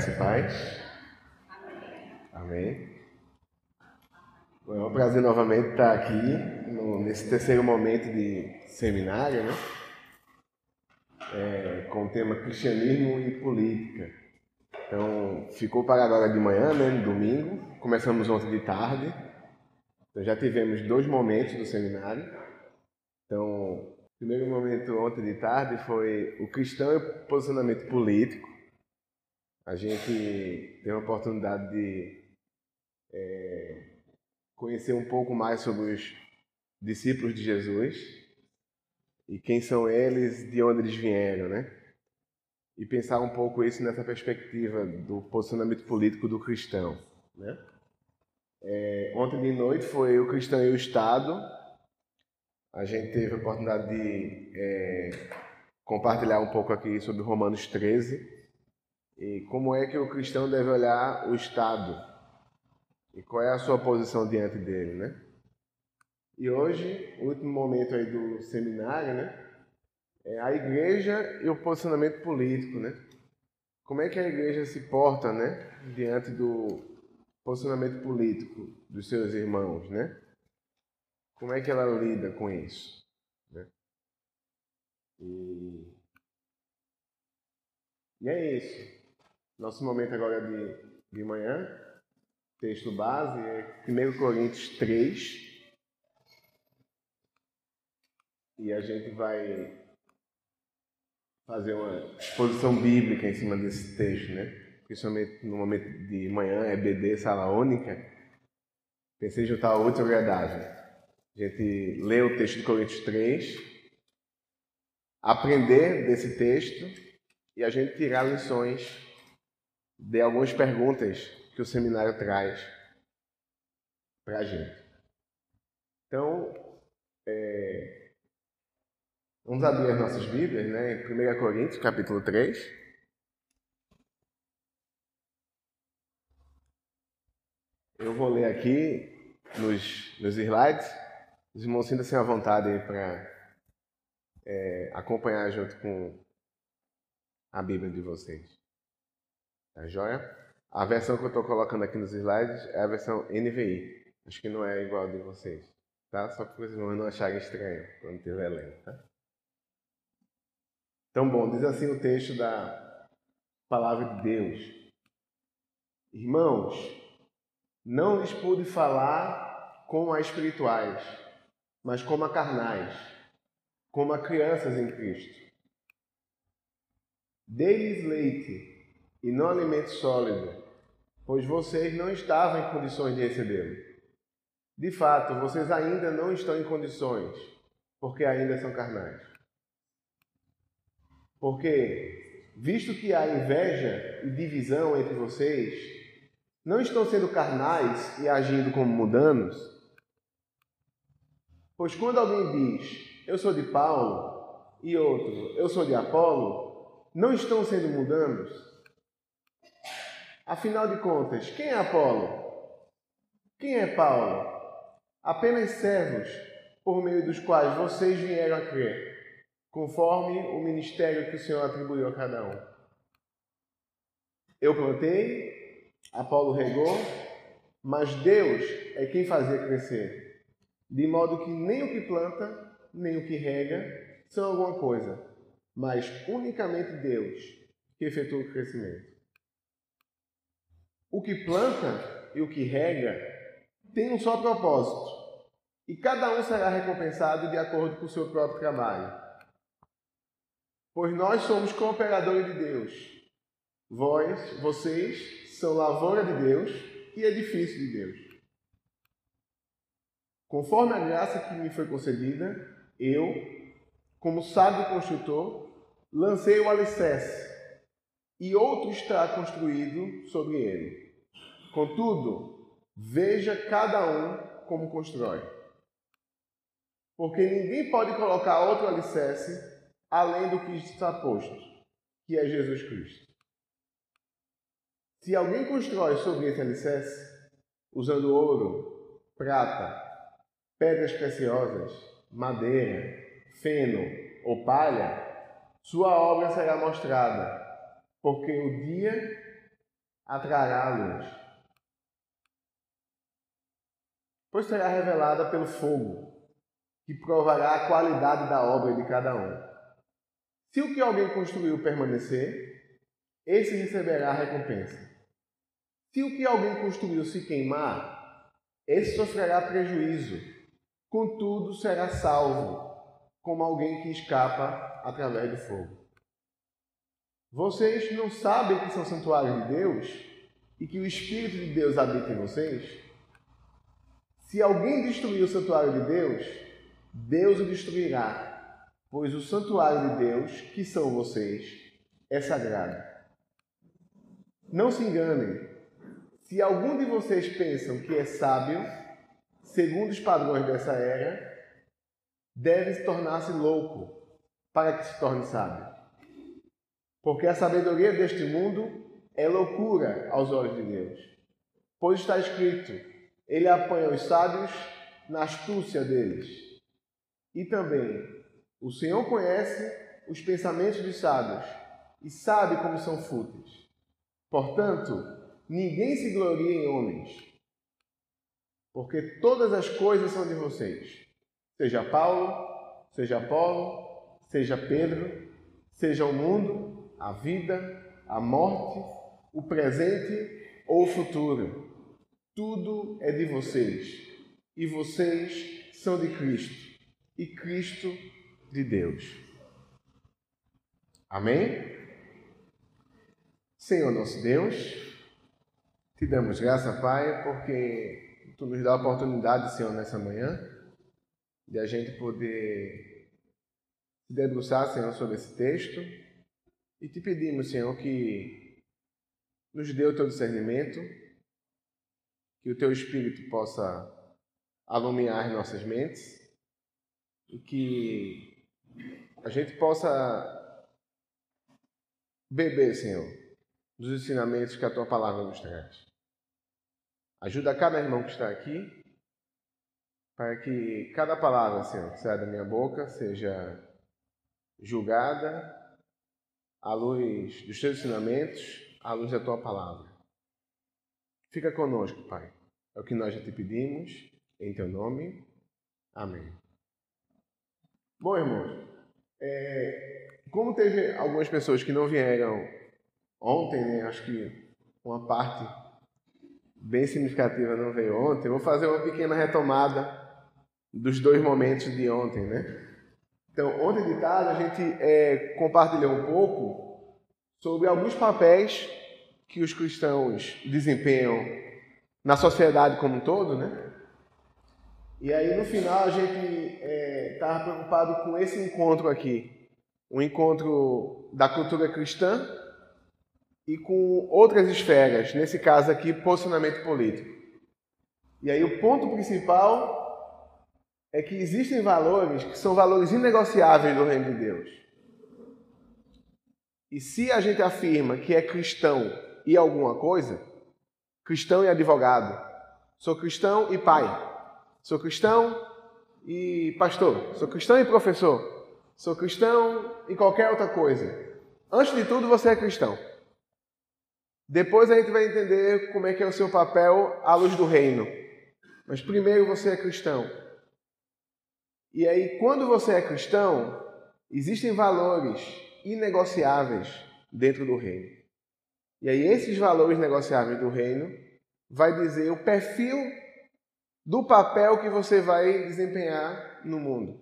Graça e paz. Amém. Bom, é um prazer novamente estar aqui no, nesse terceiro momento de seminário, né? É, com o tema cristianismo e política. Então, ficou para agora de manhã, né? No domingo. Começamos ontem de tarde. Então, já tivemos dois momentos do seminário. Então, o primeiro momento ontem de tarde foi o cristão e o posicionamento político. A gente teve a oportunidade de é, conhecer um pouco mais sobre os discípulos de Jesus e quem são eles, de onde eles vieram, né? E pensar um pouco isso nessa perspectiva do posicionamento político do cristão, né? É, ontem de noite foi o cristão e o Estado. A gente teve a oportunidade de é, compartilhar um pouco aqui sobre Romanos 13 e como é que o cristão deve olhar o Estado e qual é a sua posição diante dele, né? E hoje, último momento aí do seminário, né? É a igreja e o posicionamento político, né? Como é que a igreja se porta, né? Diante do posicionamento político dos seus irmãos, né? Como é que ela lida com isso, né? E, e é isso. Nosso momento agora de, de manhã, texto base é 1 Coríntios 3. E a gente vai fazer uma exposição bíblica em cima desse texto, né? Principalmente no momento de manhã, é BD, sala única. Pensei em juntar o útil agradável. A gente lê o texto de Coríntios 3, aprender desse texto e a gente tirar lições de algumas perguntas que o seminário traz para a gente. Então, é, vamos abrir as nossas Bíblias, né, em 1 Coríntios, capítulo 3. Eu vou ler aqui nos, nos slides. Os irmãos sintam-se à vontade para é, acompanhar junto com a Bíblia de vocês. Tá joia? A versão que eu estou colocando aqui nos slides é a versão NVI. Acho que não é igual de vocês. Tá? Só para vocês não acharem estranho quando estiver lendo. Tá? Então, bom, diz assim o texto da palavra de Deus. Irmãos, não lhes pude falar como a espirituais, mas como a carnais, como a crianças em Cristo. Dei-lhes leite e não alimento sólido, pois vocês não estavam em condições de recebê-lo. De fato, vocês ainda não estão em condições, porque ainda são carnais. Porque, visto que há inveja e divisão entre vocês, não estão sendo carnais e agindo como mudanos? Pois quando alguém diz, eu sou de Paulo, e outro, eu sou de Apolo, não estão sendo mudanos? Afinal de contas, quem é Apolo? Quem é Paulo? Apenas servos por meio dos quais vocês vieram a crer, conforme o ministério que o Senhor atribuiu a cada um. Eu plantei, Apolo regou, mas Deus é quem fazia crescer, de modo que nem o que planta, nem o que rega são alguma coisa, mas unicamente Deus que efetua o crescimento. O que planta e o que rega tem um só propósito, e cada um será recompensado de acordo com o seu próprio trabalho. Pois nós somos cooperadores de Deus. Vós, vocês, são lavoura de Deus e edifício de Deus. Conforme a graça que me foi concedida, eu, como sábio construtor, lancei o alicerce e outro está construído sobre ele. Contudo, veja cada um como constrói. Porque ninguém pode colocar outro alicerce além do que está posto, que é Jesus Cristo. Se alguém constrói sobre esse alicerce, usando ouro, prata, pedras preciosas, madeira, feno ou palha, sua obra será mostrada porque o dia atrará a luz. Pois será revelada pelo fogo, que provará a qualidade da obra de cada um. Se o que alguém construiu permanecer, esse receberá a recompensa. Se o que alguém construiu se queimar, esse sofrerá prejuízo, contudo será salvo, como alguém que escapa através do fogo. Vocês não sabem que são santuários de Deus e que o Espírito de Deus habita em vocês? Se alguém destruir o santuário de Deus, Deus o destruirá, pois o santuário de Deus, que são vocês, é sagrado. Não se enganem. Se algum de vocês pensam que é sábio, segundo os padrões dessa era, deve tornar-se louco para que se torne sábio. Porque a sabedoria deste mundo é loucura aos olhos de Deus. Pois está escrito: Ele apanha os sábios na astúcia deles. E também, o Senhor conhece os pensamentos dos sábios e sabe como são fúteis. Portanto, ninguém se glorie em homens, porque todas as coisas são de vocês. Seja Paulo, seja Apolo, seja Pedro, seja o mundo, a vida, a morte, o presente ou o futuro. Tudo é de vocês e vocês são de Cristo e Cristo de Deus. Amém? Senhor nosso Deus, te damos graça, Pai, porque tu nos dá a oportunidade, Senhor, nessa manhã, de a gente poder se debruçar, Senhor, sobre esse texto e te pedimos, Senhor, que nos dê o teu discernimento, que o teu Espírito possa alumiar nossas mentes e que a gente possa beber, Senhor, dos ensinamentos que a tua palavra nos traz. Ajuda cada irmão que está aqui para que cada palavra, Senhor, que saia da minha boca seja julgada à luz dos teus ensinamentos, à luz da tua palavra. Fica conosco, Pai. É o que nós já te pedimos, em teu nome. Amém. Bom, irmãos, é, como teve algumas pessoas que não vieram ontem, né, acho que uma parte bem significativa não veio ontem, vou fazer uma pequena retomada dos dois momentos de ontem, né? Então, ontem de tarde a gente é, compartilhou um pouco sobre alguns papéis que os cristãos desempenham na sociedade como um todo, né? E aí no final a gente estava é, preocupado com esse encontro aqui, um encontro da cultura cristã e com outras esferas, nesse caso aqui, posicionamento político. E aí o ponto principal é que existem valores que são valores inegociáveis do reino de Deus. E se a gente afirma que é cristão e alguma coisa, cristão e advogado, sou cristão e pai, sou cristão e pastor, sou cristão e professor, sou cristão e qualquer outra coisa. Antes de tudo, você é cristão. Depois a gente vai entender como é que é o seu papel à luz do reino. Mas primeiro você é cristão. E aí, quando você é cristão, existem valores inegociáveis dentro do reino. E aí, esses valores negociáveis do reino vai dizer o perfil do papel que você vai desempenhar no mundo.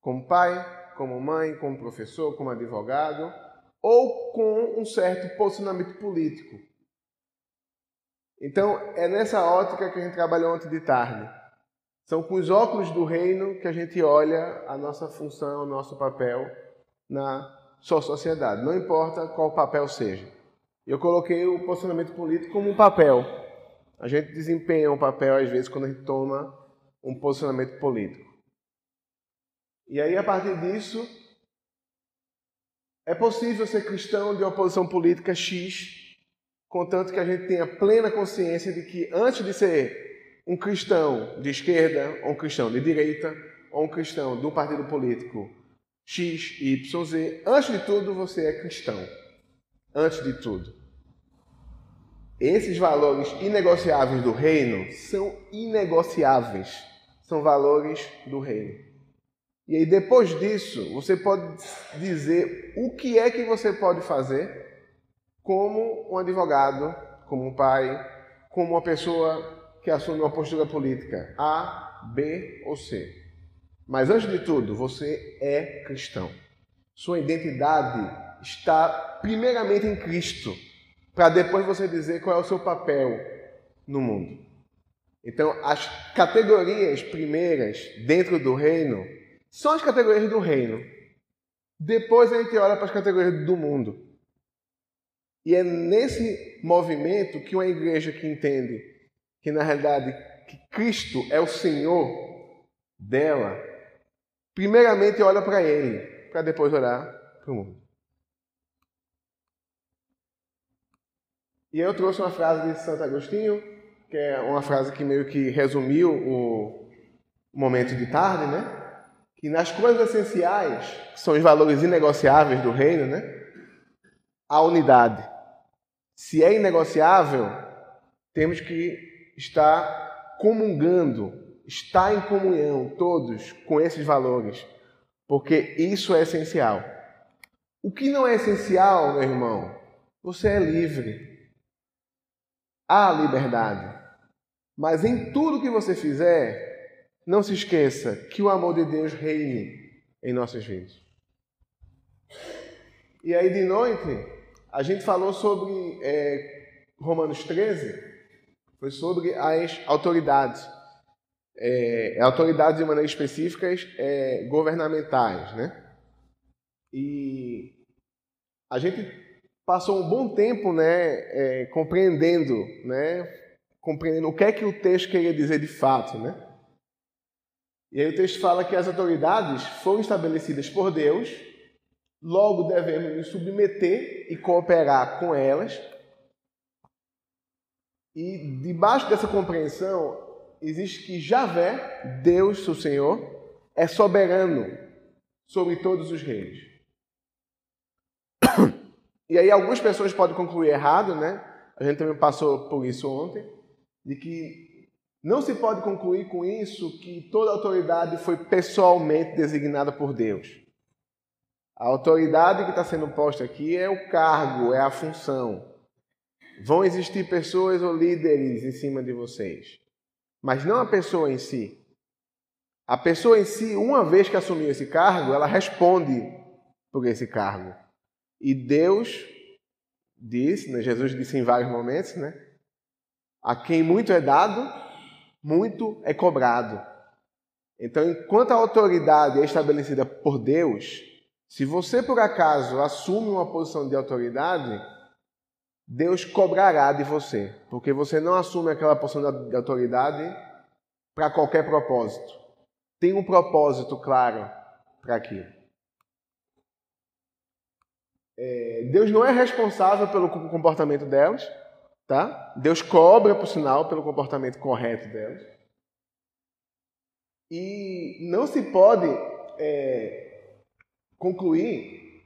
Como pai, como mãe, como professor, como advogado, ou com um certo posicionamento político. Então, é nessa ótica que a gente trabalhou ontem de tarde. São com os óculos do reino que a gente olha a nossa função, o nosso papel na sua sociedade, não importa qual papel seja. Eu coloquei o posicionamento político como um papel. A gente desempenha um papel, às vezes, quando a gente toma um posicionamento político. E aí, a partir disso, é possível ser cristão de oposição política X, contanto que a gente tenha plena consciência de que, antes de ser um cristão de esquerda, ou um cristão de direita, ou um cristão do partido político X, Y, Z, antes de tudo você é cristão. Antes de tudo. esses valores inegociáveis do reino são inegociáveis. São valores do reino. E aí, depois disso, você pode dizer o que é que você pode fazer como um advogado, como um pai, como uma pessoa que assume uma postura política A, B ou C. Mas antes de tudo, você é cristão. Sua identidade está primeiramente em Cristo, para depois você dizer qual é o seu papel no mundo. Então, as categorias primeiras dentro do reino são as categorias do reino. Depois a gente olha para as categorias do mundo. E é nesse movimento que uma igreja que entende que na realidade que Cristo é o Senhor dela, primeiramente olha para ele, para depois olhar para o mundo. E eu trouxe uma frase de Santo Agostinho, que é uma frase que meio que resumiu o momento de tarde, né? Que nas coisas essenciais, que são os valores inegociáveis do reino, né? A unidade. Se é inegociável, temos que estar comungando, estar em comunhão todos com esses valores, porque isso é essencial. O que não é essencial, meu irmão, você é livre há liberdade. Mas em tudo que você fizer, não se esqueça que o amor de Deus reine em nossas vidas. E aí de noite, a gente falou sobre é, Romanos 13, foi sobre as autoridades. É, autoridades de maneira específicas é, governamentais, né? E a gente passou um bom tempo né, é, compreendendo, né, compreendendo o que é que o texto queria dizer de fato. Né? E aí o texto fala que as autoridades foram estabelecidas por Deus, logo devemos nos submeter e cooperar com elas. E debaixo dessa compreensão existe que Javé, Deus, o Senhor, é soberano sobre todos os reis. E aí algumas pessoas podem concluir errado, né? A gente também passou por isso ontem, de que não se pode concluir com isso que toda autoridade foi pessoalmente designada por Deus. A autoridade que está sendo posta aqui é o cargo, é a função. Vão existir pessoas ou líderes em cima de vocês, mas não a pessoa em si. A pessoa em si, uma vez que assumiu esse cargo, ela responde por esse cargo. E Deus disse, né, Jesus disse em vários momentos, né? A quem muito é dado, muito é cobrado. Então, enquanto a autoridade é estabelecida por Deus, se você por acaso assume uma posição de autoridade, Deus cobrará de você, porque você não assume aquela posição de autoridade para qualquer propósito. Tem um propósito claro para aquilo. É, Deus não é responsável pelo comportamento delas, tá? Deus cobra, por sinal, pelo comportamento correto delas. E não se pode é, concluir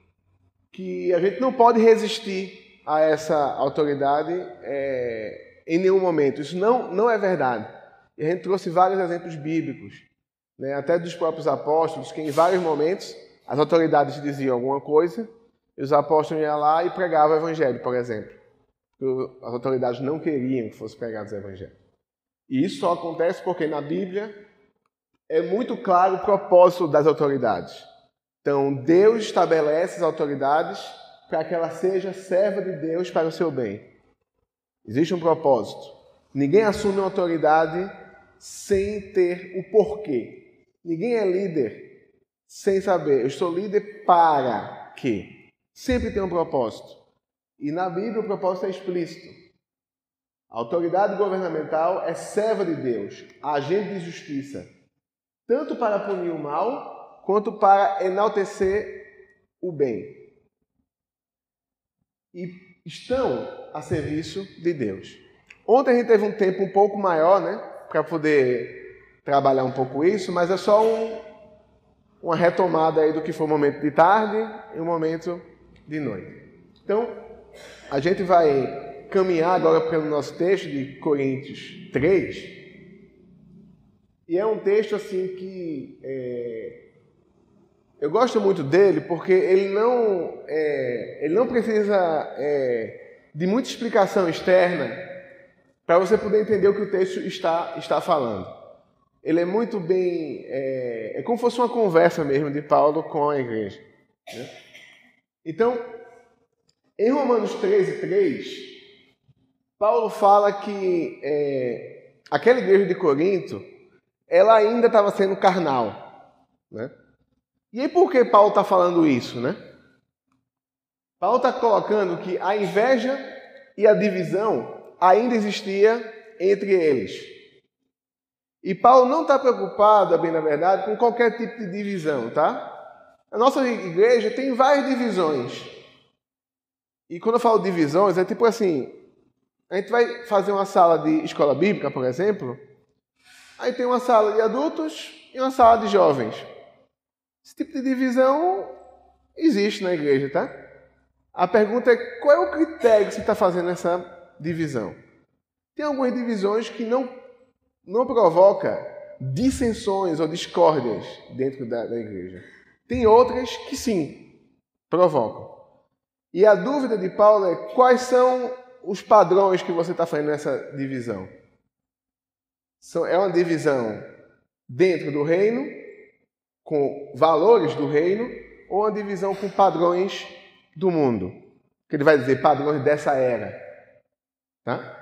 que a gente não pode resistir a essa autoridade é, em nenhum momento. Isso não, não é verdade. E a gente trouxe vários exemplos bíblicos, né, até dos próprios apóstolos, que em vários momentos as autoridades diziam alguma coisa e os apóstolos iam lá e pregavam o evangelho, por exemplo. As autoridades não queriam que fosse pregado o evangelho. E isso só acontece porque na Bíblia é muito claro o propósito das autoridades. Então, Deus estabelece as autoridades para que ela seja serva de Deus para o seu bem. Existe um propósito. Ninguém assume autoridade sem ter o porquê. Ninguém é líder sem saber. Eu sou líder para quê? Sempre tem um propósito. E na Bíblia o propósito é explícito. A autoridade governamental é serva de Deus, agente de justiça, tanto para punir o mal, quanto para enaltecer o bem. E estão a serviço de Deus. Ontem a gente teve um tempo um pouco maior, né, para poder trabalhar um pouco isso, mas é só um, uma retomada aí do que foi o momento de tarde e o momento de noite. Então, a gente vai caminhar agora pelo nosso texto de Coríntios 3. E é um texto assim que é, eu gosto muito dele porque ele não, é, ele não precisa é, de muita explicação externa para você poder entender o que o texto está, está falando. Ele é muito bem. É, é como se fosse uma conversa mesmo de Paulo com a igreja. Né? Então, em Romanos 13, 3, Paulo fala que é, aquela igreja de Corinto, ela ainda estava sendo carnal. Né? E aí por que Paulo está falando isso? Né? Paulo está colocando que a inveja e a divisão ainda existia entre eles. E Paulo não está preocupado, bem na verdade, com qualquer tipo de divisão, tá? A nossa igreja tem várias divisões. E quando eu falo divisões, é tipo assim: a gente vai fazer uma sala de escola bíblica, por exemplo, aí tem uma sala de adultos e uma sala de jovens. Esse tipo de divisão existe na igreja, tá? A pergunta é qual é o critério que você está fazendo essa divisão? Tem algumas divisões que não, não provoca dissensões ou discórdias dentro da, da igreja. Tem outras que sim, provocam. E a dúvida de Paulo é quais são os padrões que você está fazendo nessa divisão. É uma divisão dentro do reino, com valores do reino, ou uma divisão com padrões do mundo. Que ele vai dizer padrões dessa era. Tá?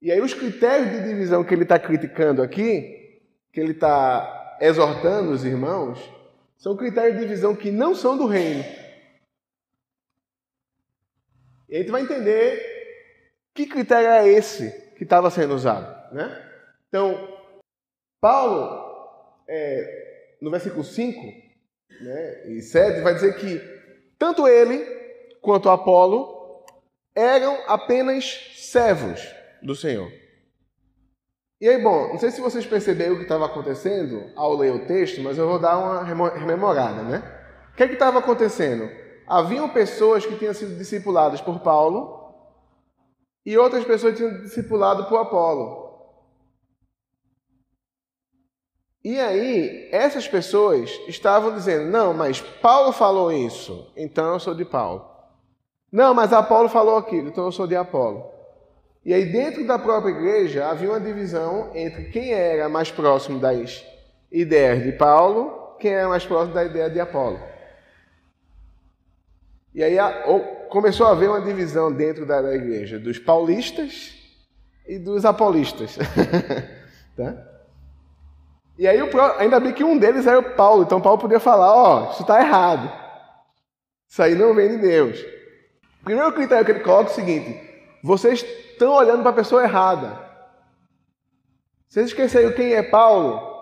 E aí os critérios de divisão que ele está criticando aqui, que ele está exortando os irmãos, são critérios de divisão que não são do reino e a gente vai entender que critério é esse que estava sendo usado. Né? Então, Paulo, é, no versículo 5 né, e 7, vai dizer que tanto ele quanto Apolo eram apenas servos do Senhor. E aí, bom, não sei se vocês perceberam o que estava acontecendo ao ler o texto, mas eu vou dar uma rememorada, né? O que é estava acontecendo? haviam pessoas que tinham sido discipuladas por Paulo e outras pessoas tinham discipulado por Apolo. E aí, essas pessoas estavam dizendo: não, mas Paulo falou isso, então eu sou de Paulo. Não, mas Apolo falou aquilo, então eu sou de Apolo. E aí, dentro da própria igreja, havia uma divisão entre quem era mais próximo das ideias de Paulo, quem era mais próximo da ideia de Apolo. E aí começou a haver uma divisão dentro da, da igreja dos paulistas e dos apolistas. tá? E aí, ainda bem que um deles era o Paulo, então Paulo podia falar: Ó, oh, isso está errado. Isso aí não vem de Deus. O primeiro critério que ele coloca é o seguinte: vocês estão olhando para a pessoa errada. Vocês esqueceram quem é Paulo?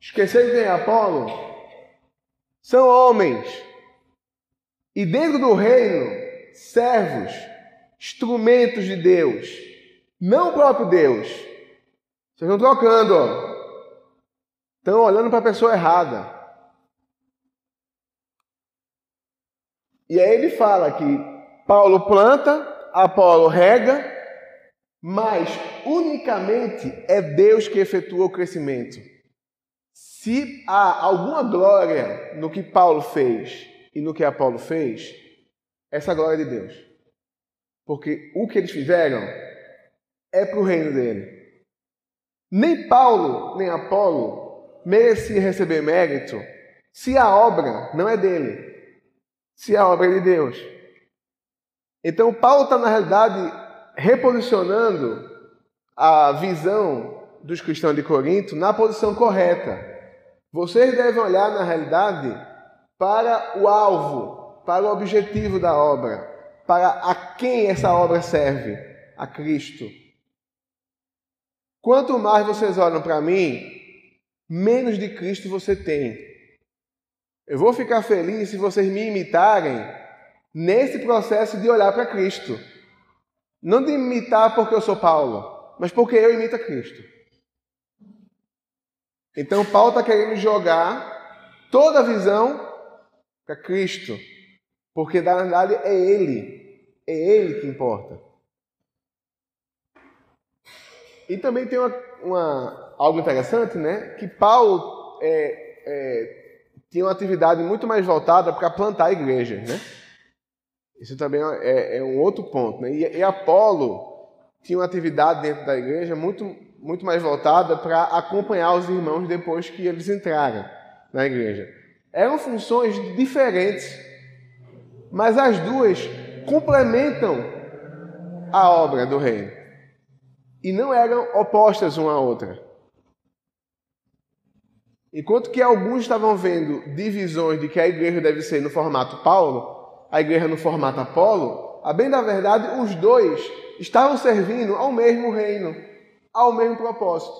Esqueceram quem é Apolo? São homens e dentro do reino, servos, instrumentos de Deus, não o próprio Deus. Vocês estão trocando, ó. Estão olhando para a pessoa errada. E aí ele fala que Paulo planta, Apolo rega, mas unicamente é Deus que efetua o crescimento. Se há alguma glória no que Paulo fez e no que Apolo fez, essa glória de Deus. Porque o que eles fizeram é para o reino dele. Nem Paulo, nem Apolo merecia receber mérito se a obra não é dele, se a obra é de Deus. Então, Paulo está, na realidade, reposicionando a visão dos cristãos de Corinto na posição correta. Vocês devem olhar, na realidade, para o alvo, para o objetivo da obra, para a quem essa obra serve, a Cristo. Quanto mais vocês olham para mim, menos de Cristo você tem. Eu vou ficar feliz se vocês me imitarem nesse processo de olhar para Cristo. Não de imitar porque eu sou Paulo, mas porque eu imito a Cristo. Então, Paulo está querendo jogar toda a visão para Cristo, porque na verdade é Ele, é Ele que importa. E também tem uma, uma algo interessante, né? Que Paulo é, é, tinha uma atividade muito mais voltada para plantar igrejas, né? Isso também é, é um outro ponto, né? E, e Apolo tinha uma atividade dentro da igreja muito, muito mais voltada para acompanhar os irmãos depois que eles entraram na igreja. Eram funções diferentes, mas as duas complementam a obra do reino e não eram opostas uma à outra. Enquanto que alguns estavam vendo divisões de que a igreja deve ser no formato Paulo, a igreja no formato Apolo, a bem da verdade, os dois estavam servindo ao mesmo reino, ao mesmo propósito.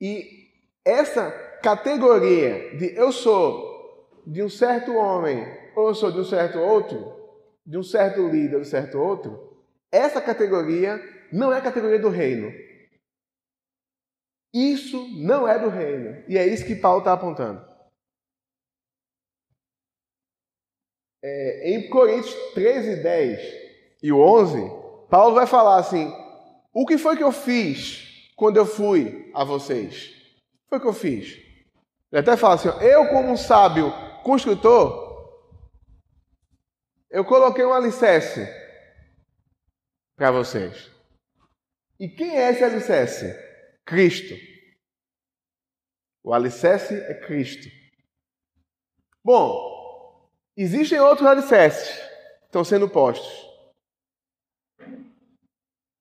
E essa categoria de eu sou de um certo homem ou eu sou de um certo outro, de um certo líder de um certo outro, essa categoria não é a categoria do reino. Isso não é do reino. E é isso que Paulo está apontando. É, em Coríntios 13, 10, e o 11, Paulo vai falar assim: o que foi que eu fiz quando eu fui a vocês? O que foi que eu fiz? Ele até fala assim: eu, como um sábio construtor, eu coloquei um alicerce para vocês. E quem é esse alicerce? Cristo. O alicerce é Cristo. Bom, existem outros alicerces que estão sendo postos.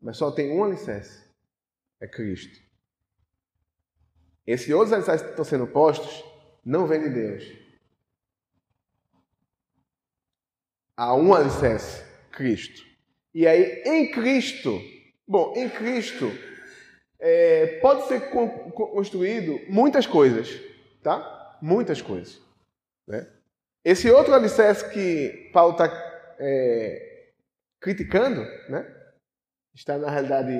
Mas só tem um alicerce: é Cristo. Esses outros alicerces que estão sendo postos não vêm de Deus. Há um alicerce: Cristo. E aí, em Cristo, bom, em Cristo, é, pode ser construído muitas coisas, tá? Muitas coisas. Né? Esse outro alicerce que Paulo está é, criticando, né? está, na realidade,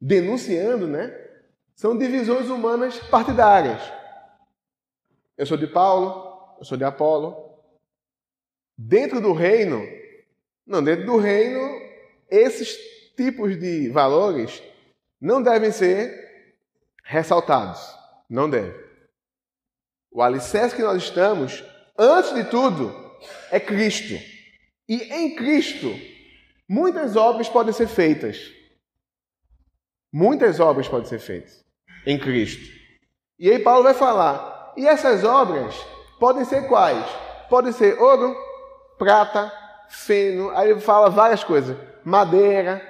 denunciando, né? São divisões humanas partidárias. Eu sou de Paulo, eu sou de Apolo. Dentro do reino, não, dentro do reino, esses tipos de valores não devem ser ressaltados. Não devem. O alicerce que nós estamos, antes de tudo, é Cristo. E em Cristo Muitas obras podem ser feitas. Muitas obras podem ser feitas em Cristo. E aí Paulo vai falar, e essas obras podem ser quais? Podem ser ouro, prata, feno, aí ele fala várias coisas, madeira.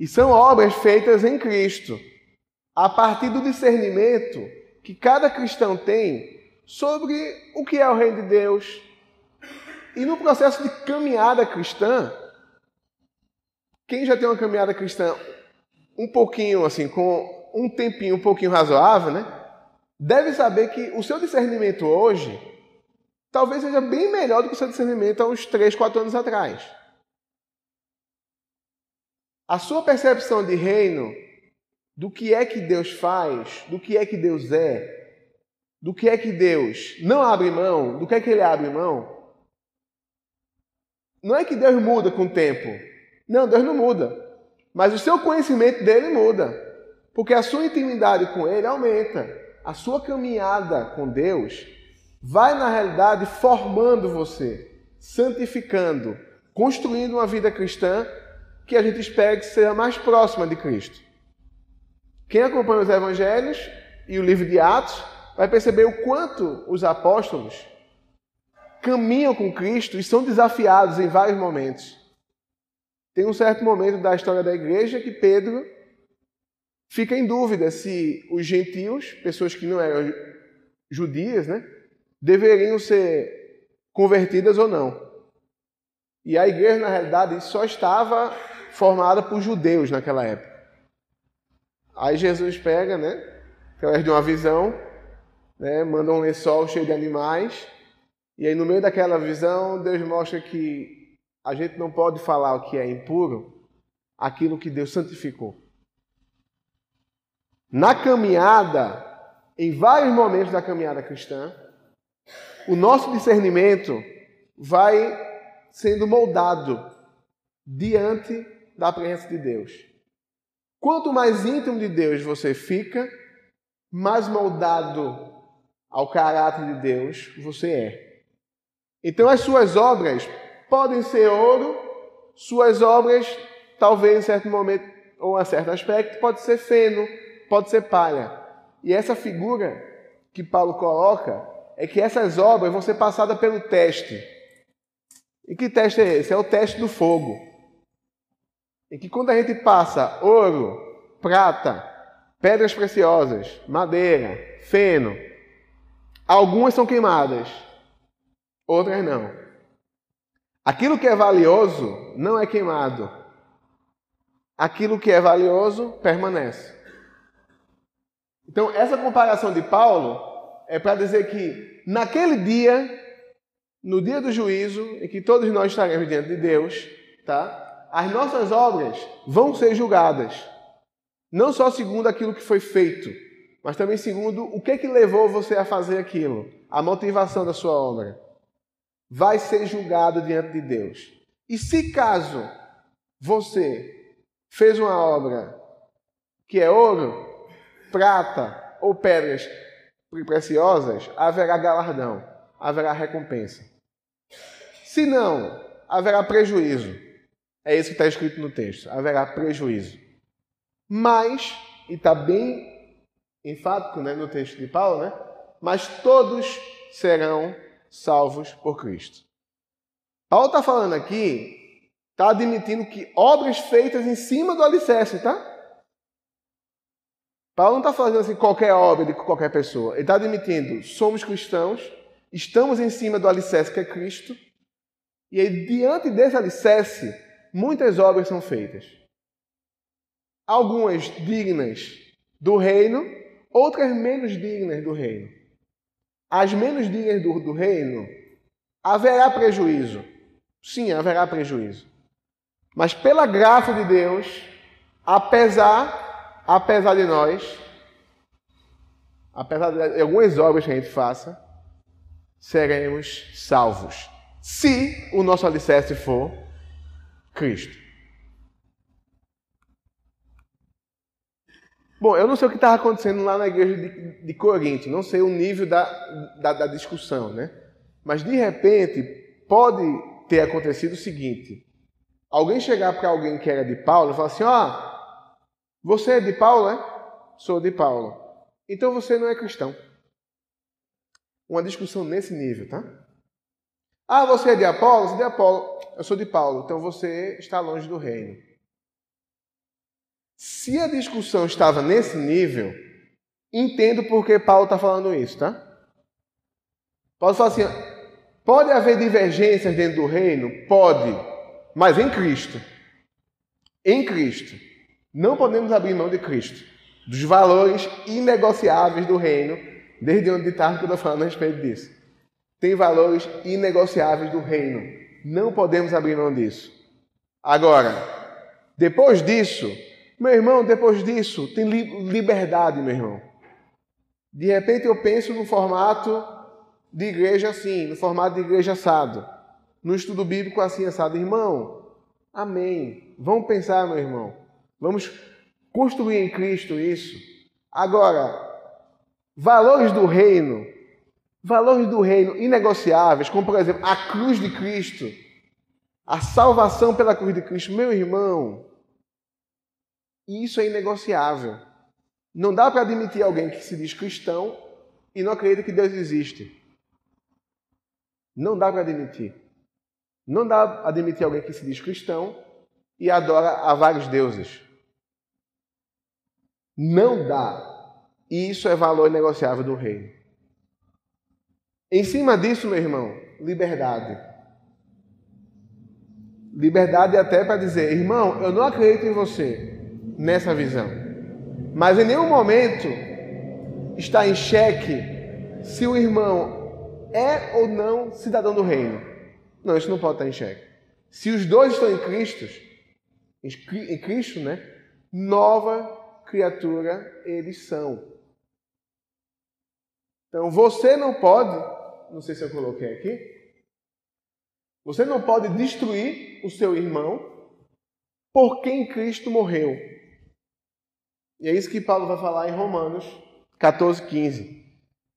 E são obras feitas em Cristo, a partir do discernimento que cada cristão tem sobre o que é o reino de Deus, e no processo de caminhada cristã, quem já tem uma caminhada cristã um pouquinho assim, com um tempinho um pouquinho razoável, né? Deve saber que o seu discernimento hoje talvez seja bem melhor do que o seu discernimento há uns 3, 4 anos atrás. A sua percepção de reino, do que é que Deus faz, do que é que Deus é, do que é que Deus não abre mão, do que é que ele abre mão, não é que Deus muda com o tempo. Não, Deus não muda. Mas o seu conhecimento dele muda. Porque a sua intimidade com ele aumenta. A sua caminhada com Deus vai, na realidade, formando você, santificando, construindo uma vida cristã que a gente espera que seja mais próxima de Cristo. Quem acompanha os evangelhos e o livro de Atos vai perceber o quanto os apóstolos caminham com Cristo e são desafiados em vários momentos. Tem um certo momento da história da igreja que Pedro fica em dúvida se os gentios, pessoas que não eram judias, né, deveriam ser convertidas ou não. E a igreja, na realidade, só estava formada por judeus naquela época. Aí Jesus pega, né, através de uma visão, né, manda um lençol cheio de animais e aí, no meio daquela visão, Deus mostra que a gente não pode falar o que é impuro, aquilo que Deus santificou. Na caminhada, em vários momentos da caminhada cristã, o nosso discernimento vai sendo moldado diante da presença de Deus. Quanto mais íntimo de Deus você fica, mais moldado ao caráter de Deus você é. Então as suas obras podem ser ouro, suas obras, talvez em certo momento ou em certo aspecto, pode ser feno, pode ser palha. E essa figura que Paulo coloca é que essas obras vão ser passadas pelo teste. E que teste é esse? É o teste do fogo. Em que quando a gente passa ouro, prata, pedras preciosas, madeira, feno, algumas são queimadas, outras não. Aquilo que é valioso não é queimado. Aquilo que é valioso permanece. Então, essa comparação de Paulo é para dizer que naquele dia, no dia do juízo, em que todos nós estaremos diante de Deus, tá? As nossas obras vão ser julgadas. Não só segundo aquilo que foi feito, mas também segundo o que que levou você a fazer aquilo, a motivação da sua obra. Vai ser julgado diante de Deus. E se caso você fez uma obra que é ouro, prata ou pedras preciosas, haverá galardão, haverá recompensa. Se não, haverá prejuízo. É isso que está escrito no texto: haverá prejuízo. Mas, e está bem enfático né, no texto de Paulo, né? Mas todos serão salvos por Cristo. Paulo está falando aqui, está admitindo que obras feitas em cima do alicerce, tá? Paulo não está fazendo assim qualquer obra de qualquer pessoa. Ele está admitindo, somos cristãos, estamos em cima do alicerce que é Cristo, e aí, diante desse alicerce, muitas obras são feitas. Algumas dignas do reino, outras menos dignas do reino. As menos dignas do, do reino, haverá prejuízo. Sim, haverá prejuízo. Mas pela graça de Deus, apesar apesar de nós, apesar de algumas obras que a gente faça, seremos salvos. Se o nosso alicerce for Cristo. Bom, eu não sei o que estava acontecendo lá na igreja de, de Corinto, não sei o nível da, da, da discussão, né? Mas de repente pode ter acontecido o seguinte: alguém chegar para alguém que era de Paulo e falar assim: ó, você é de Paulo, é? Sou de Paulo. Então você não é cristão. Uma discussão nesse nível, tá? Ah, você é de Apolo? Você é de Apolo. Eu sou de Paulo. Então você está longe do reino. Se a discussão estava nesse nível, entendo por que Paulo está falando isso, tá? Paulo fala assim: pode haver divergências dentro do reino? Pode, mas em Cristo. Em Cristo. Não podemos abrir mão de Cristo, dos valores inegociáveis do reino, desde onde tarde que eu estou falando a respeito disso. Tem valores inegociáveis do reino. Não podemos abrir mão disso. Agora, depois disso, meu irmão, depois disso, tem liberdade, meu irmão. De repente eu penso no formato de igreja assim, no formato de igreja assado, no estudo bíblico assim assado. Irmão, amém. Vamos pensar, meu irmão. Vamos construir em Cristo isso. Agora, valores do reino, valores do reino inegociáveis, como por exemplo a cruz de Cristo, a salvação pela cruz de Cristo, meu irmão, isso é inegociável. Não dá para admitir alguém que se diz cristão e não acredita que Deus existe. Não dá para admitir. Não dá para admitir alguém que se diz cristão e adora a vários deuses. Não dá. E isso é valor negociável do reino. Em cima disso, meu irmão, liberdade. Liberdade até para dizer, irmão, eu não acredito em você nessa visão. Mas em nenhum momento está em xeque se o irmão é ou não cidadão do reino. Não, isso não pode estar em xeque. Se os dois estão em Cristo, em Cristo, né? Nova criatura eles são. Então você não pode, não sei se eu coloquei aqui, você não pode destruir o seu irmão por quem Cristo morreu. E é isso que Paulo vai falar em Romanos 14, 15.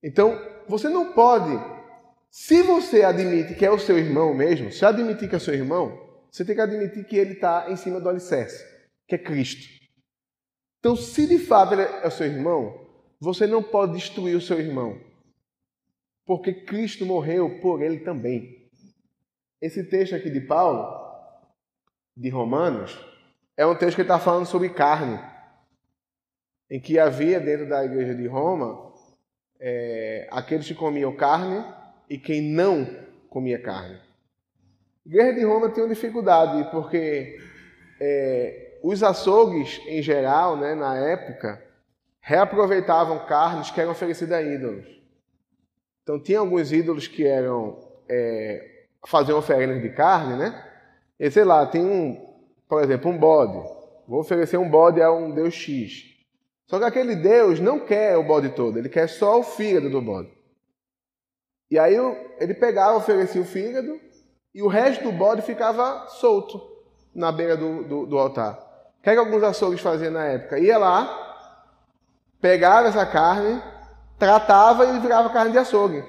Então, você não pode, se você admite que é o seu irmão mesmo, se admitir que é seu irmão, você tem que admitir que ele está em cima do alicerce, que é Cristo. Então, se de fato ele é o seu irmão, você não pode destruir o seu irmão, porque Cristo morreu por ele também. Esse texto aqui de Paulo, de Romanos, é um texto que está falando sobre carne, em que havia dentro da igreja de Roma é, aqueles que comiam carne e quem não comia carne. A igreja de Roma tinha uma dificuldade, porque é, os açougues, em geral, né, na época, reaproveitavam carnes que eram oferecidas a ídolos. Então, tinha alguns ídolos que eram é, faziam oferendas de carne, né? E sei lá, tem um, por exemplo, um bode. Vou oferecer um bode a um deus X. Só que aquele deus não quer o bode todo, ele quer só o fígado do bode. E aí ele pegava, oferecia o fígado e o resto do bode ficava solto na beira do, do, do altar. O que, é que alguns açougues faziam na época? Ia lá, pegava essa carne, tratava e virava carne de açougue.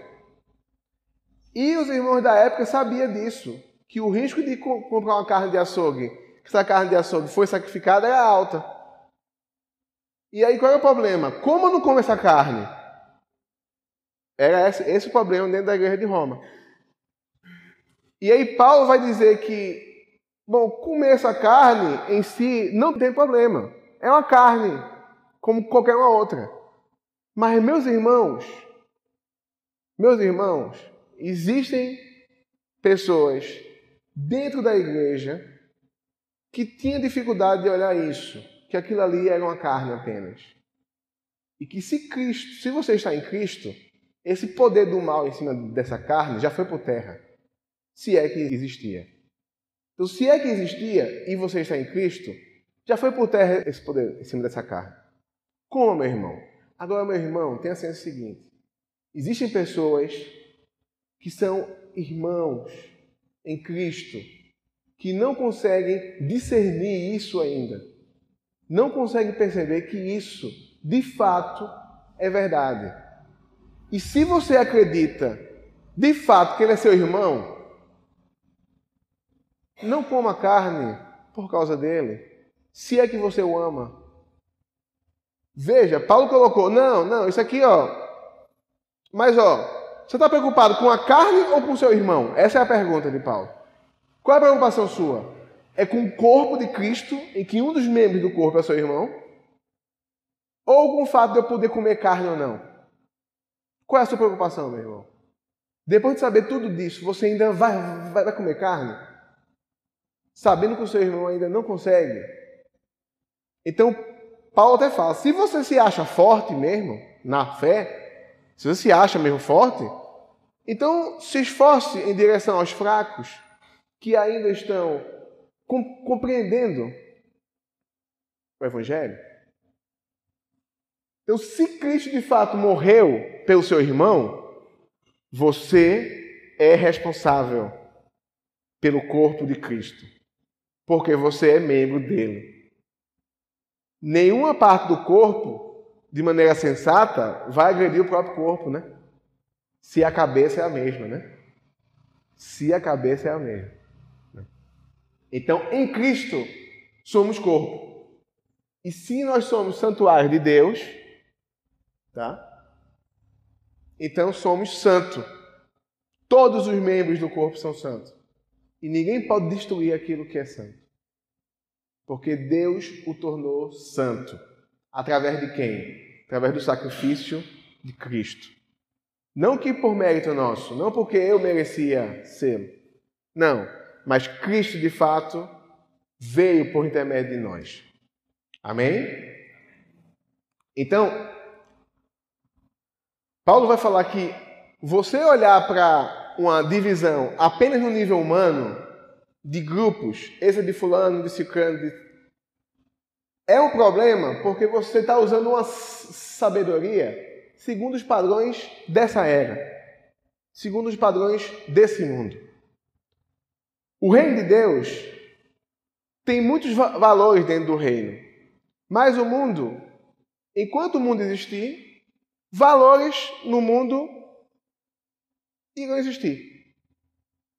E os irmãos da época sabiam disso, que o risco de comprar uma carne de açougue, que essa carne de açougue foi sacrificada, era alta. E aí qual é o problema? Como eu não como essa carne? Era esse, esse o problema dentro da igreja de Roma. E aí Paulo vai dizer que, bom, comer essa carne em si não tem problema. É uma carne, como qualquer uma outra. Mas meus irmãos, meus irmãos, existem pessoas dentro da igreja que tinham dificuldade de olhar isso que aquilo ali era uma carne apenas. E que se Cristo, se você está em Cristo, esse poder do mal em cima dessa carne já foi por terra. Se é que existia. Então, se é que existia e você está em Cristo, já foi por terra esse poder em cima dessa carne. Como, meu irmão? Agora, meu irmão, tenha ciência o seguinte: existem pessoas que são irmãos em Cristo que não conseguem discernir isso ainda não consegue perceber que isso, de fato, é verdade. E se você acredita, de fato, que ele é seu irmão, não coma carne por causa dele, se é que você o ama. Veja, Paulo colocou, não, não, isso aqui, ó. Mas, ó, você está preocupado com a carne ou com o seu irmão? Essa é a pergunta de Paulo. Qual é a preocupação sua? É com o corpo de Cristo, em que um dos membros do corpo é seu irmão? Ou com o fato de eu poder comer carne ou não? Qual é a sua preocupação, meu irmão? Depois de saber tudo disso, você ainda vai, vai, vai comer carne? Sabendo que o seu irmão ainda não consegue? Então, Paulo até fala: se você se acha forte mesmo, na fé, se você se acha mesmo forte, então se esforce em direção aos fracos que ainda estão compreendendo o Evangelho. Então, se Cristo de fato morreu pelo seu irmão, você é responsável pelo corpo de Cristo, porque você é membro dele. Nenhuma parte do corpo, de maneira sensata, vai agredir o próprio corpo, né? Se a cabeça é a mesma, né? Se a cabeça é a mesma. Então, em Cristo, somos corpo. E se nós somos santuário de Deus, tá? Então somos santo. Todos os membros do corpo são santos. E ninguém pode destruir aquilo que é santo. Porque Deus o tornou santo. Através de quem? Através do sacrifício de Cristo. Não que por mérito nosso, não porque eu merecia ser. Não mas Cristo de fato veio por intermédio de nós. Amém? Então, Paulo vai falar que você olhar para uma divisão apenas no nível humano, de grupos, esse é de fulano, de ciclano, de... é um problema porque você está usando uma sabedoria segundo os padrões dessa era, segundo os padrões desse mundo. O reino de Deus tem muitos valores dentro do reino, mas o mundo enquanto o mundo existir, valores no mundo irão existir.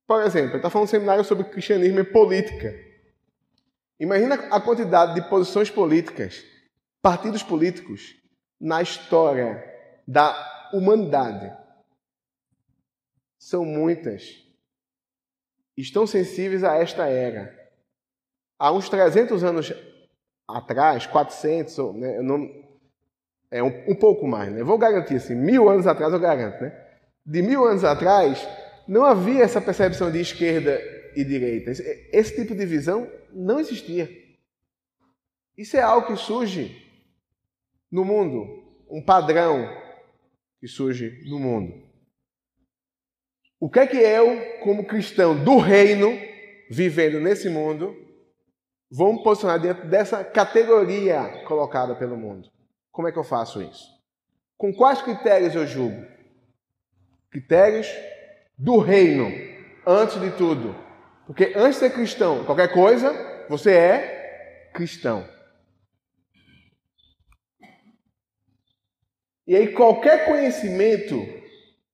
Por exemplo, está falando um seminário sobre cristianismo e política. Imagina a quantidade de posições políticas, partidos políticos na história da humanidade. São muitas. Estão sensíveis a esta era. Há uns 300 anos atrás, 400, né, não, é um, um, pouco mais, né? Vou garantir assim, mil anos atrás eu garanto, né? De mil anos atrás, não havia essa percepção de esquerda e direita. Esse, esse tipo de visão não existia. Isso é algo que surge no mundo, um padrão que surge no mundo. O que é que eu, como cristão do reino, vivendo nesse mundo, vou me posicionar dentro dessa categoria colocada pelo mundo? Como é que eu faço isso? Com quais critérios eu julgo? Critérios do reino, antes de tudo. Porque antes de ser cristão, qualquer coisa, você é cristão. E aí qualquer conhecimento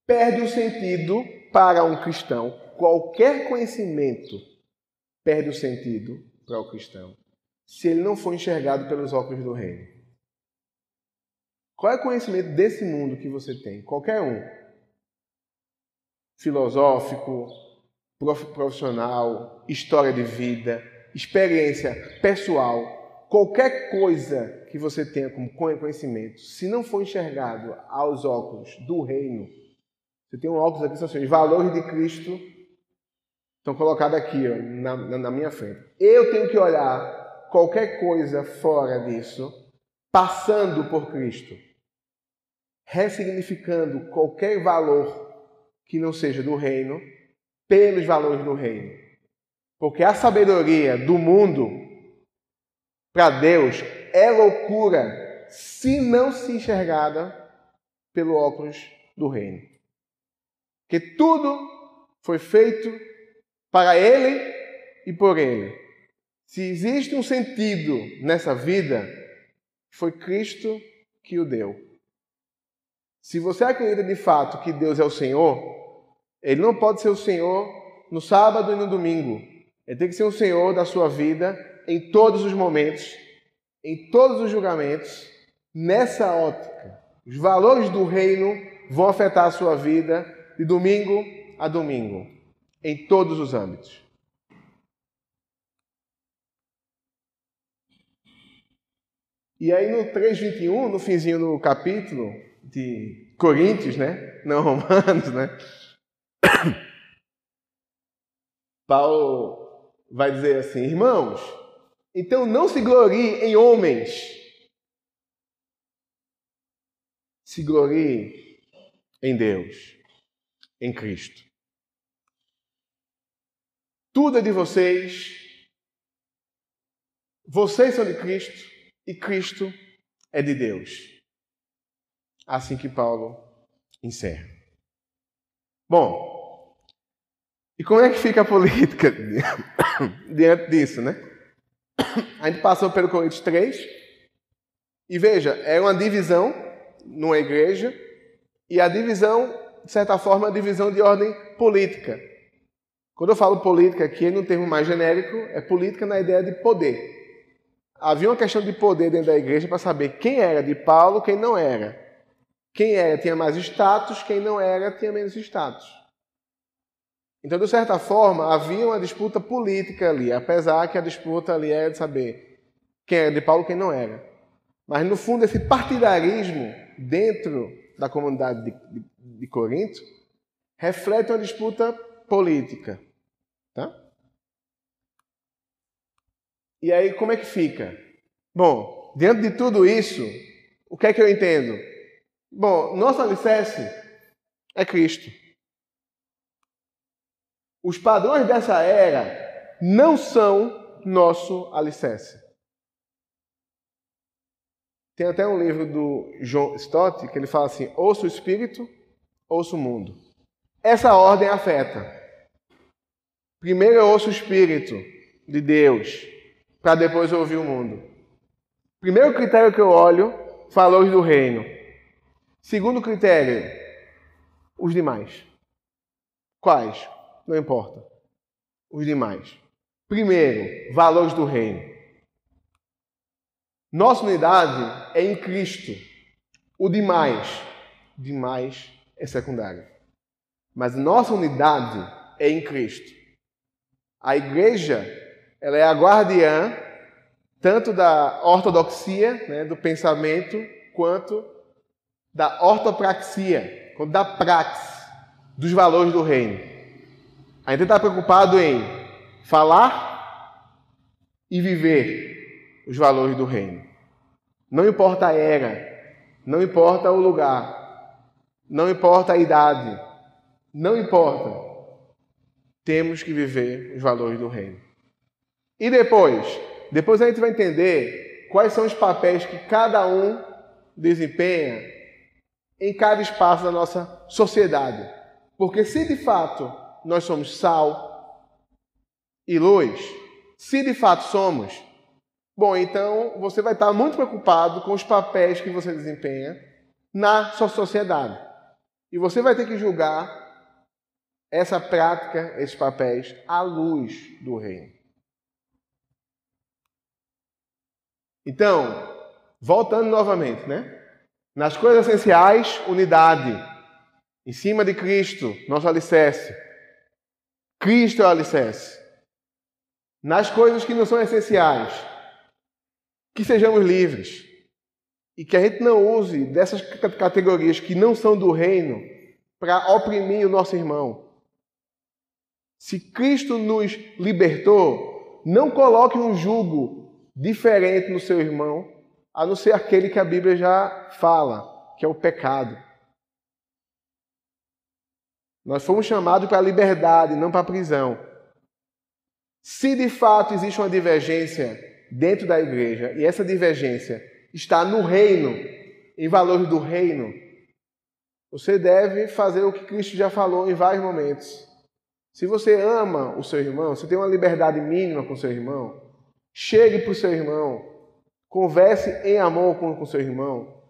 perde o sentido para um cristão. Qualquer conhecimento perde o sentido para o cristão se ele não for enxergado pelos óculos do reino. Qual é o conhecimento desse mundo que você tem? Qualquer um. Filosófico, profissional, história de vida, experiência pessoal, qualquer coisa que você tenha como conhecimento, se não for enxergado aos óculos do reino, você tem um óculos aqui, assim, os valores de Cristo estão colocados aqui ó, na, na minha frente. Eu tenho que olhar qualquer coisa fora disso, passando por Cristo, ressignificando qualquer valor que não seja do reino pelos valores do reino. Porque a sabedoria do mundo para Deus é loucura se não se enxergada pelo óculos do reino. Que tudo foi feito para ele e por ele. Se existe um sentido nessa vida, foi Cristo que o deu. Se você acredita de fato que Deus é o Senhor, ele não pode ser o Senhor no sábado e no domingo. Ele tem que ser o Senhor da sua vida em todos os momentos, em todos os julgamentos, nessa ótica. Os valores do reino vão afetar a sua vida de domingo a domingo, em todos os âmbitos. E aí no 3:21, no finzinho do capítulo de Coríntios, né? Não Romanos, né? Paulo vai dizer assim: irmãos, então não se glorie em homens, se glorie em Deus, em Cristo. Tudo é de vocês, vocês são de Cristo e Cristo é de Deus. Assim que Paulo encerra. Bom, e como é que fica a política diante disso, né? A gente passou pelo Coríntios 3 e veja, é uma divisão numa igreja e a divisão, de certa forma, uma divisão de ordem política. Quando eu falo política aqui, no termo mais genérico, é política na ideia de poder. Havia uma questão de poder dentro da igreja para saber quem era de Paulo, quem não era. Quem era tinha mais status, quem não era tinha menos status. Então, de certa forma, havia uma disputa política ali, apesar que a disputa ali era de saber quem era de Paulo e quem não era. Mas, no fundo, esse partidarismo dentro da comunidade de, de, Corinto reflete uma disputa política. Tá? E aí, como é que fica? Bom, diante de tudo isso, o que é que eu entendo? Bom, nosso alicerce é Cristo. Os padrões dessa era não são nosso alicerce. Tem até um livro do John Stott que ele fala assim: ouça o espírito, ouça o mundo. Essa ordem afeta. Primeiro eu ouço o espírito de Deus, para depois ouvir o mundo. Primeiro critério que eu olho valores do reino. Segundo critério, os demais. Quais? Não importa. Os demais. Primeiro, valores do reino. Nossa unidade é em Cristo. O demais, demais é secundário. Mas nossa unidade é em Cristo. A igreja, ela é a guardiã tanto da ortodoxia, né, do pensamento, quanto da ortopraxia, quanto da praxis, dos valores do reino. A gente está preocupado em falar e viver os valores do reino. Não importa a era, não importa o lugar, não importa a idade, não importa. Temos que viver os valores do reino. E depois, depois a gente vai entender quais são os papéis que cada um desempenha em cada espaço da nossa sociedade. Porque se de fato nós somos sal e luz, se de fato somos, bom, então você vai estar muito preocupado com os papéis que você desempenha na sua sociedade. E você vai ter que julgar essa prática, esses papéis, à luz do reino. Então, voltando novamente, né? Nas coisas essenciais, unidade. Em cima de Cristo, nosso alicerce. Cristo é o alicerce. Nas coisas que não são essenciais, que sejamos livres. E que a gente não use dessas categorias que não são do reino para oprimir o nosso irmão. Se Cristo nos libertou, não coloque um jugo diferente no seu irmão, a não ser aquele que a Bíblia já fala, que é o pecado. Nós fomos chamados para a liberdade, não para a prisão. Se de fato existe uma divergência dentro da igreja, e essa divergência está no reino, em valores do reino, você deve fazer o que Cristo já falou em vários momentos. Se você ama o seu irmão, se tem uma liberdade mínima com o seu irmão, Chegue para o seu irmão, converse em amor com o seu irmão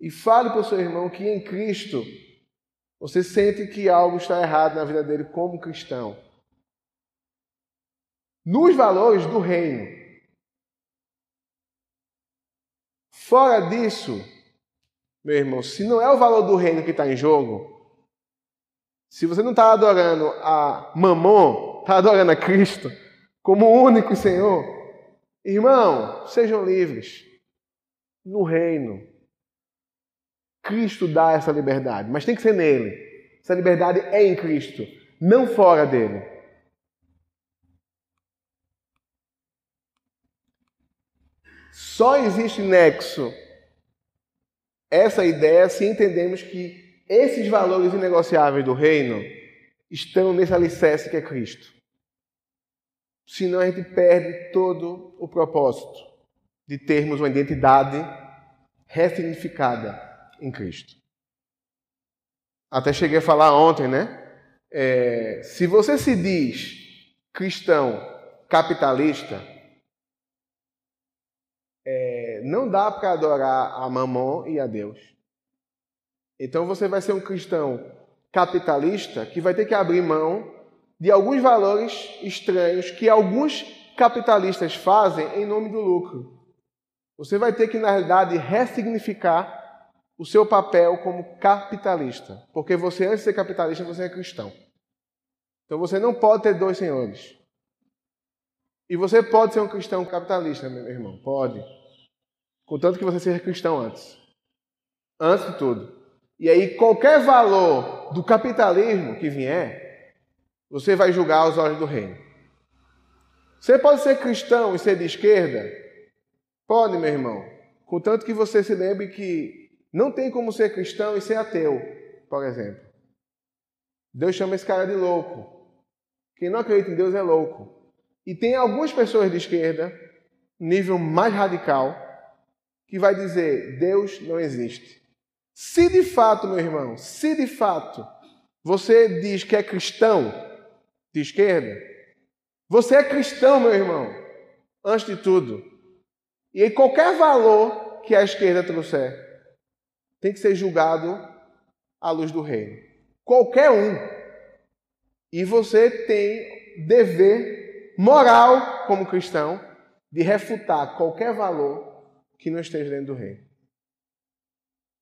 e fale para o seu irmão que em Cristo você sente que algo está errado na vida dele como cristão. Nos valores do reino. Fora disso, meu irmão, se não é o valor do reino que está em jogo, se você não está adorando a Mamon, está adorando a Cristo como único Senhor, Irmão, sejam livres no reino. Cristo dá essa liberdade, mas tem que ser nele. Essa liberdade é em Cristo, não fora dele. Só existe nexo essa ideia se entendemos que esses valores inegociáveis do reino estão nesse alicerce que é Cristo. Senão a gente perde todo o propósito de termos uma identidade ressignificada em Cristo. Até cheguei a falar ontem, né? É, se você se diz cristão capitalista, não dá para adorar a Mamon e a Deus. Então você vai ser um cristão capitalista que vai ter que abrir mão de alguns valores estranhos que alguns capitalistas fazem em nome do lucro. Você vai ter que, na realidade, ressignificar o seu papel como capitalista. Porque você, antes de ser capitalista, você é cristão. Então você não pode ter dois senhores. E você pode ser um cristão capitalista, meu irmão. Pode. Contanto que você seja cristão antes. Antes de tudo. E aí, qualquer valor do capitalismo que vier, você vai julgar aos olhos do reino. Você pode ser cristão e ser de esquerda? Pode, meu irmão. Contanto que você se lembre que não tem como ser cristão e ser ateu, por exemplo. Deus chama esse cara de louco. Quem não acredita em Deus é louco. E tem algumas pessoas de esquerda, nível mais radical, que vai dizer: Deus não existe. Se de fato, meu irmão, se de fato você diz que é cristão, de esquerda. Você é cristão, meu irmão, antes de tudo. E qualquer valor que a esquerda trouxer tem que ser julgado à luz do reino. Qualquer um. E você tem dever moral como cristão de refutar qualquer valor que não esteja dentro do reino.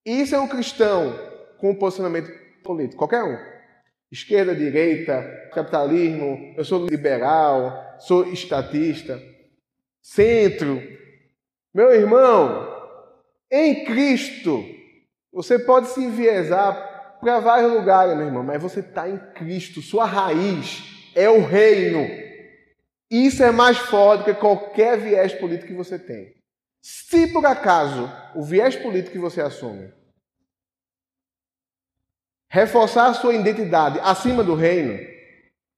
Isso é um cristão com um posicionamento político, qualquer um. Esquerda, direita, capitalismo, eu sou liberal, sou estatista, centro. Meu irmão, em Cristo, você pode se enviesar para vários lugares, meu irmão, mas você está em Cristo, sua raiz é o reino. Isso é mais forte que qualquer viés político que você tem. Se por acaso o viés político que você assume reforçar a sua identidade acima do reino,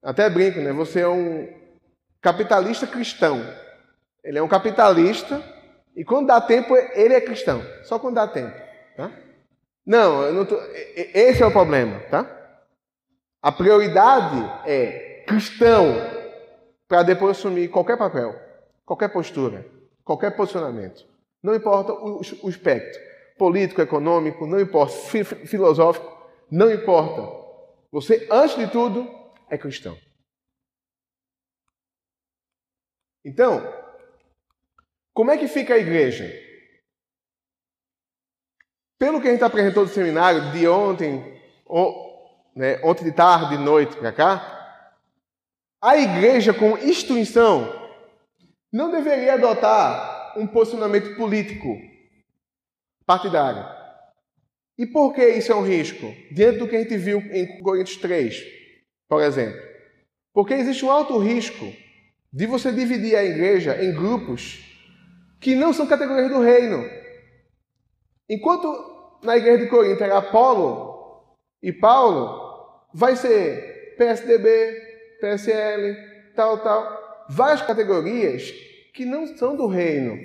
até brinco, né? Você é um capitalista cristão. Ele é um capitalista e quando dá tempo ele é cristão. Só quando dá tempo, tá? Não, não tô... esse é o problema, tá? A prioridade é cristão para depois assumir qualquer papel, qualquer postura, qualquer posicionamento. Não importa o, o espectro político, econômico, não importa filosófico, não importa. Você, antes de tudo, é cristão. Então, como é que fica a igreja? Pelo que a gente apresentou do seminário de ontem, ou, né, ontem de tarde, de noite para cá, a igreja com instituição não deveria adotar um posicionamento político partidário. E por que isso é um risco? Diante do que a gente viu em Coríntios 3, por exemplo. Porque existe um alto risco de você dividir a igreja em grupos que não são categorias do reino. Enquanto na igreja de Corinto era Apolo e Paulo, vai ser PSDB, PSL, tal, tal, várias categorias que não são do reino.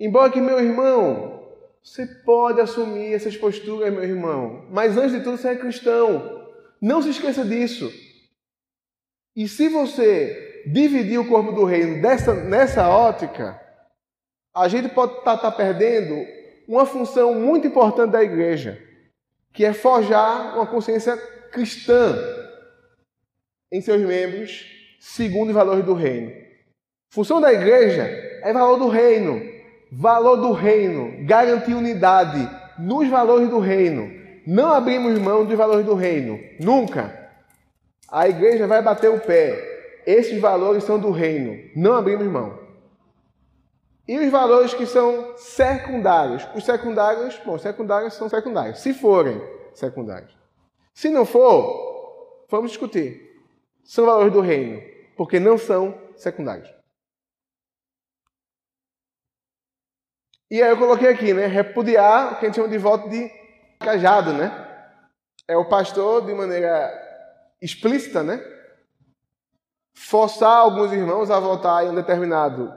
Embora que meu irmão você pode assumir essas posturas, meu irmão, mas antes de tudo você é cristão. Não se esqueça disso. E se você dividir o corpo do reino dessa, nessa ótica, a gente pode estar tá, tá perdendo uma função muito importante da igreja, que é forjar uma consciência cristã em seus membros, segundo os valores do reino. Função da igreja é valor do reino. Valor do reino, garantir unidade nos valores do reino. Não abrimos mão dos valores do reino, nunca. A igreja vai bater o pé. Esses valores são do reino, não abrimos mão. E os valores que são secundários? Os secundários, bom, secundários são secundários, se forem secundários. Se não for, vamos discutir. São valores do reino, porque não são secundários. E aí eu coloquei aqui, né? Repudiar o que a gente chama de voto de cajado, né? É o pastor, de maneira explícita, né? Forçar alguns irmãos a votar em um determinado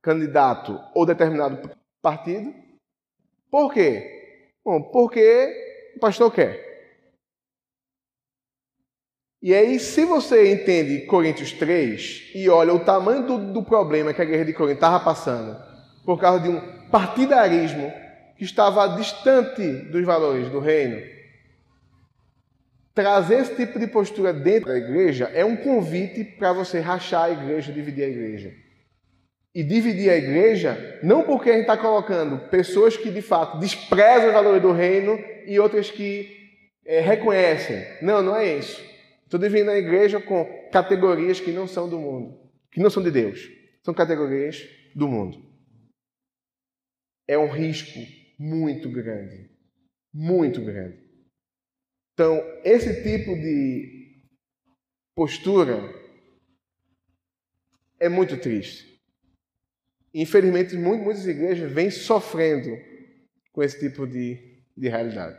candidato ou determinado partido. Por quê? Bom, porque o pastor quer. E aí, se você entende Coríntios 3 e olha o tamanho do, do problema que a igreja de Corinto estava passando por causa de um partidarismo que estava distante dos valores do reino. Trazer esse tipo de postura dentro da igreja é um convite para você rachar a igreja, dividir a igreja. E dividir a igreja não porque a gente está colocando pessoas que de fato desprezam os valores do reino e outras que é, reconhecem. Não, não é isso. Estou dividindo a igreja com categorias que não são do mundo, que não são de Deus. São categorias do mundo é um risco muito grande. Muito grande. Então, esse tipo de postura é muito triste. Infelizmente, muitas igrejas vêm sofrendo com esse tipo de, de realidade.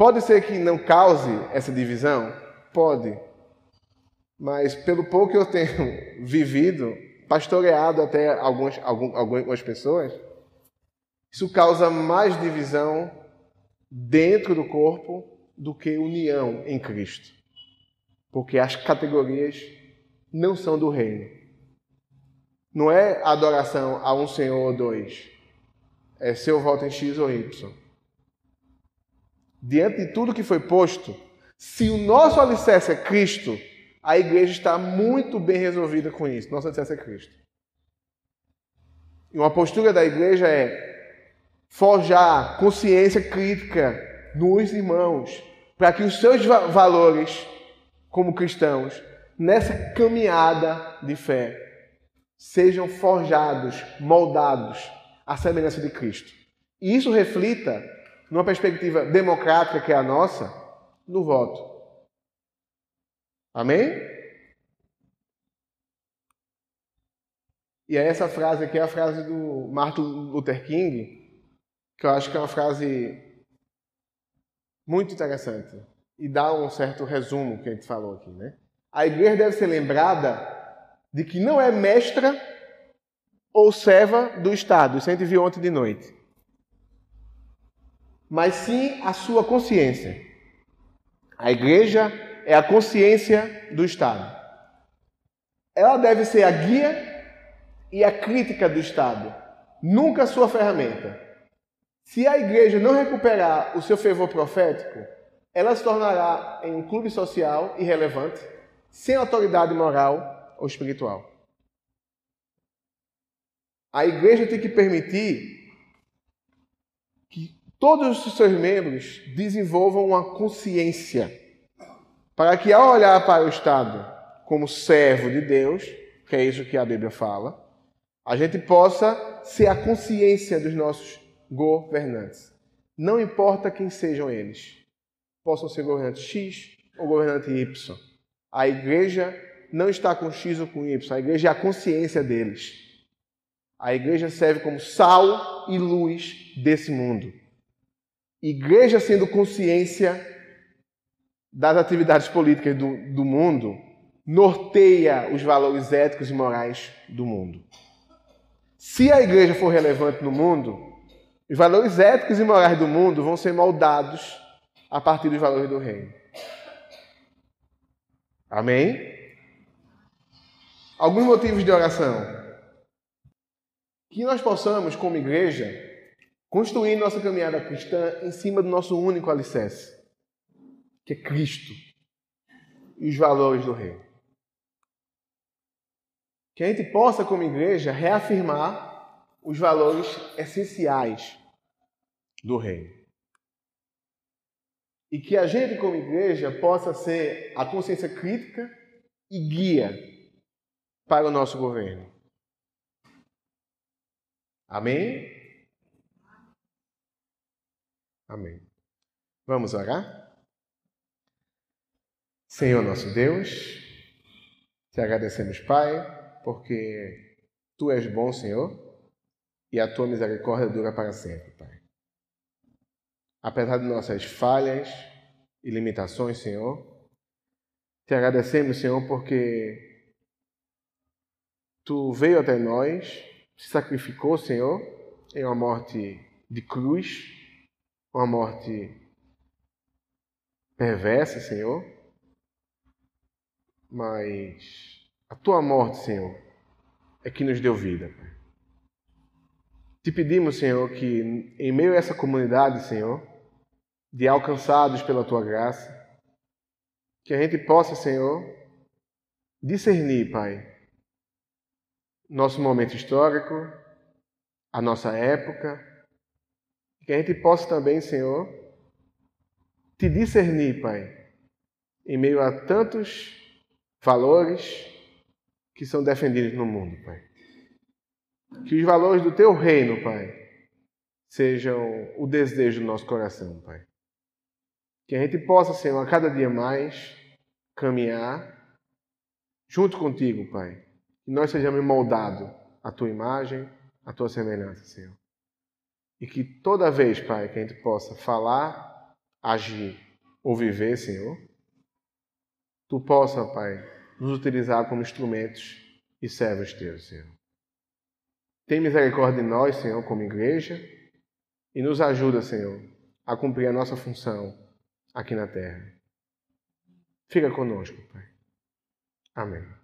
Pode ser que não cause essa divisão? Pode. Mas pelo pouco que eu tenho vivido, pastoreado até algumas, algumas pessoas, isso causa mais divisão dentro do corpo do que união em Cristo. Porque as categorias não são do reino. não é adoração a um Senhor ou dois. É se eu voto em X ou Y. Diante de tudo que foi posto, se o nosso alicerce é Cristo, a igreja está muito bem resolvida com isso. Nosso alicerce é Cristo. E uma postura da igreja é forjar consciência crítica nos irmãos, para que os seus valores como cristãos, nessa caminhada de fé, sejam forjados, moldados à semelhança de Cristo. E isso reflita, numa perspectiva democrática que é a nossa, no voto. Amém? E é essa frase aqui é a frase do Martin Luther King, que eu acho que é uma frase muito interessante e dá um certo resumo que a gente falou aqui, né? A igreja deve ser lembrada de que não é mestra ou serva do Estado, isso a gente viu ontem de noite. Mas sim a sua consciência. A igreja é a consciência do Estado. Ela deve ser a guia e a crítica do Estado, nunca a sua ferramenta. Se a igreja não recuperar o seu fervor profético, ela se tornará em um clube social irrelevante, sem autoridade moral ou espiritual. A igreja tem que permitir todos os seus membros desenvolvam uma consciência, para que ao olhar para o Estado como servo de Deus, que é isso que a Bíblia fala, a gente possa ser a consciência dos nossos governantes. Não importa quem sejam eles possam ser governante X ou governante Y. A igreja não está com X ou com Y, a igreja é a consciência deles. A igreja serve como sal e luz desse mundo. Igreja sendo consciência das atividades políticas do, do mundo, norteia os valores éticos e morais do mundo. Se a igreja for relevante no mundo, os valores éticos e morais do mundo vão ser moldados a partir dos valores do reino. Amém? Alguns motivos de oração. Que nós possamos, como igreja, construir nossa caminhada cristã em cima do nosso único alicerce, que é Cristo e os valores do reino. Que a gente possa, como igreja, reafirmar os valores essenciais do reino. E que a gente, como igreja, possa ser a consciência crítica e guia para o nosso governo. Amém? Amém. Vamos orar? Senhor nosso Deus, te agradecemos, Pai, porque tu és bom, Senhor, e a tua misericórdia dura para sempre, Pai. Apesar de nossas falhas e limitações, Senhor, te agradecemos, Senhor, porque tu veio até nós, se sacrificou, Senhor, em uma morte de cruz, uma morte perversa, Senhor, mas a tua morte, Senhor, é que nos deu vida. Te pedimos, Senhor, que em meio a essa comunidade, Senhor, de alcançados pela tua graça. Que a gente possa, Senhor, discernir, Pai, nosso momento histórico, a nossa época. Que a gente possa também, Senhor, te discernir, Pai, em meio a tantos valores que são defendidos no mundo, Pai. Que os valores do teu reino, Pai, sejam o desejo do nosso coração, Pai. Que a gente possa, Senhor, a cada dia mais caminhar junto contigo, Pai. Que nós sejamos moldados à tua imagem, à tua semelhança, Senhor. E que toda vez, Pai, que a gente possa falar, agir ou viver, Senhor, tu possa, Pai, nos utilizar como instrumentos e servos teus, Senhor. Tem misericórdia de nós, Senhor, como igreja, e nos ajuda, Senhor, a cumprir a nossa função aqui na terra. Fica conosco, Pai. Amém.